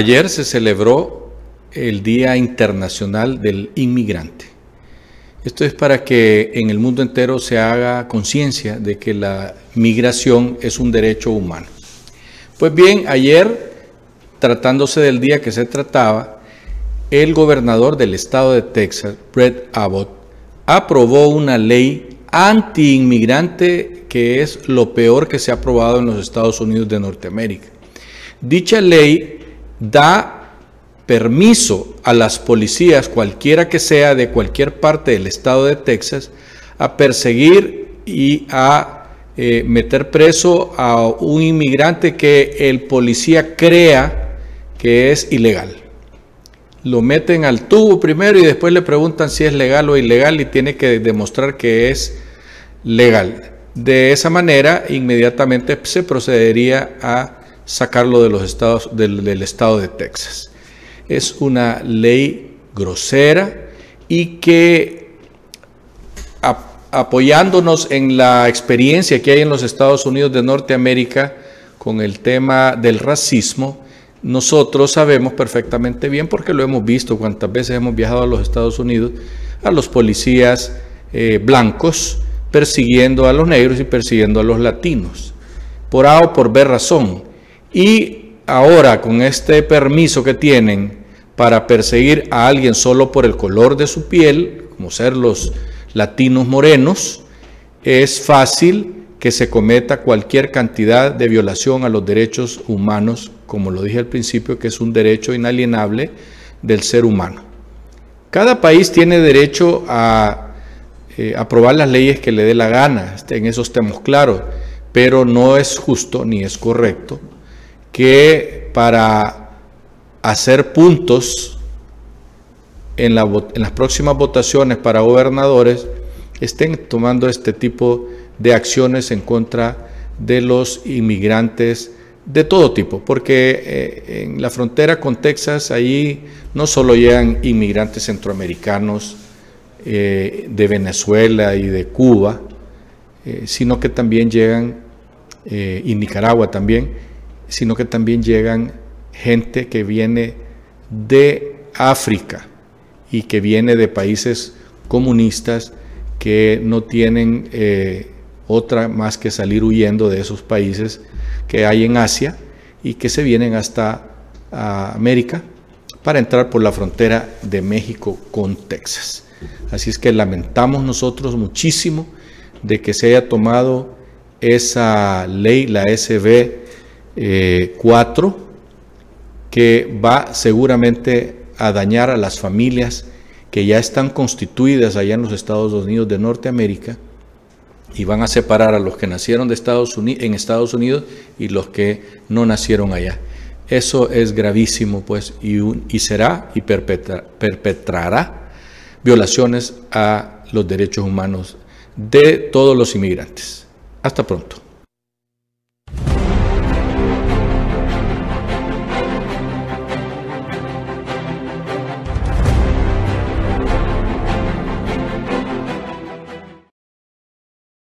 Ayer se celebró el Día Internacional del Inmigrante. Esto es para que en el mundo entero se haga conciencia de que la migración es un derecho humano. Pues bien, ayer, tratándose del día que se trataba, el gobernador del estado de Texas, Brett Abbott, aprobó una ley anti-inmigrante que es lo peor que se ha aprobado en los Estados Unidos de Norteamérica. Dicha ley da permiso a las policías, cualquiera que sea de cualquier parte del estado de Texas, a perseguir y a eh, meter preso a un inmigrante que el policía crea que es ilegal. Lo meten al tubo primero y después le preguntan si es legal o ilegal y tiene que demostrar que es legal. De esa manera, inmediatamente se procedería a sacarlo de los estados, del, estado de Texas. Es una ley grosera y que apoyándonos en la experiencia que hay en los Estados Unidos de Norteamérica con el tema del racismo, nosotros sabemos perfectamente bien, porque lo hemos visto cuántas veces hemos viajado a los Estados Unidos, a los policías eh, blancos persiguiendo a los negros y persiguiendo a los latinos, por A o por B razón. Y ahora con este permiso que tienen para perseguir a alguien solo por el color de su piel, como ser los latinos morenos, es fácil que se cometa cualquier cantidad de violación a los derechos humanos, como lo dije al principio, que es un derecho inalienable del ser humano. Cada país tiene derecho a eh, aprobar las leyes que le dé la gana, en eso estemos claros, pero no es justo ni es correcto que para hacer puntos en, las próximas votaciones para gobernadores estén tomando este tipo de acciones en contra de los inmigrantes de todo tipo, porque eh, en la frontera con Texas, ahí no solo llegan inmigrantes centroamericanos eh, de Venezuela y de Cuba, eh, sino que también llegan, y Nicaragua también, sino que también llegan gente que viene de África y que viene de países comunistas que no tienen eh, otra más que salir huyendo de esos países que hay en Asia y que se vienen hasta América para entrar por la frontera de México con Texas. Así es que lamentamos nosotros muchísimo de que se haya tomado esa ley, la SB 4, eh, que va seguramente a dañar a las familias que ya están constituidas allá en los Estados Unidos de Norteamérica y van a separar a los que nacieron en Estados Unidos y los que no nacieron allá. Eso es gravísimo, pues, y, y será y perpetrará violaciones a los derechos humanos de todos los inmigrantes. Hasta pronto.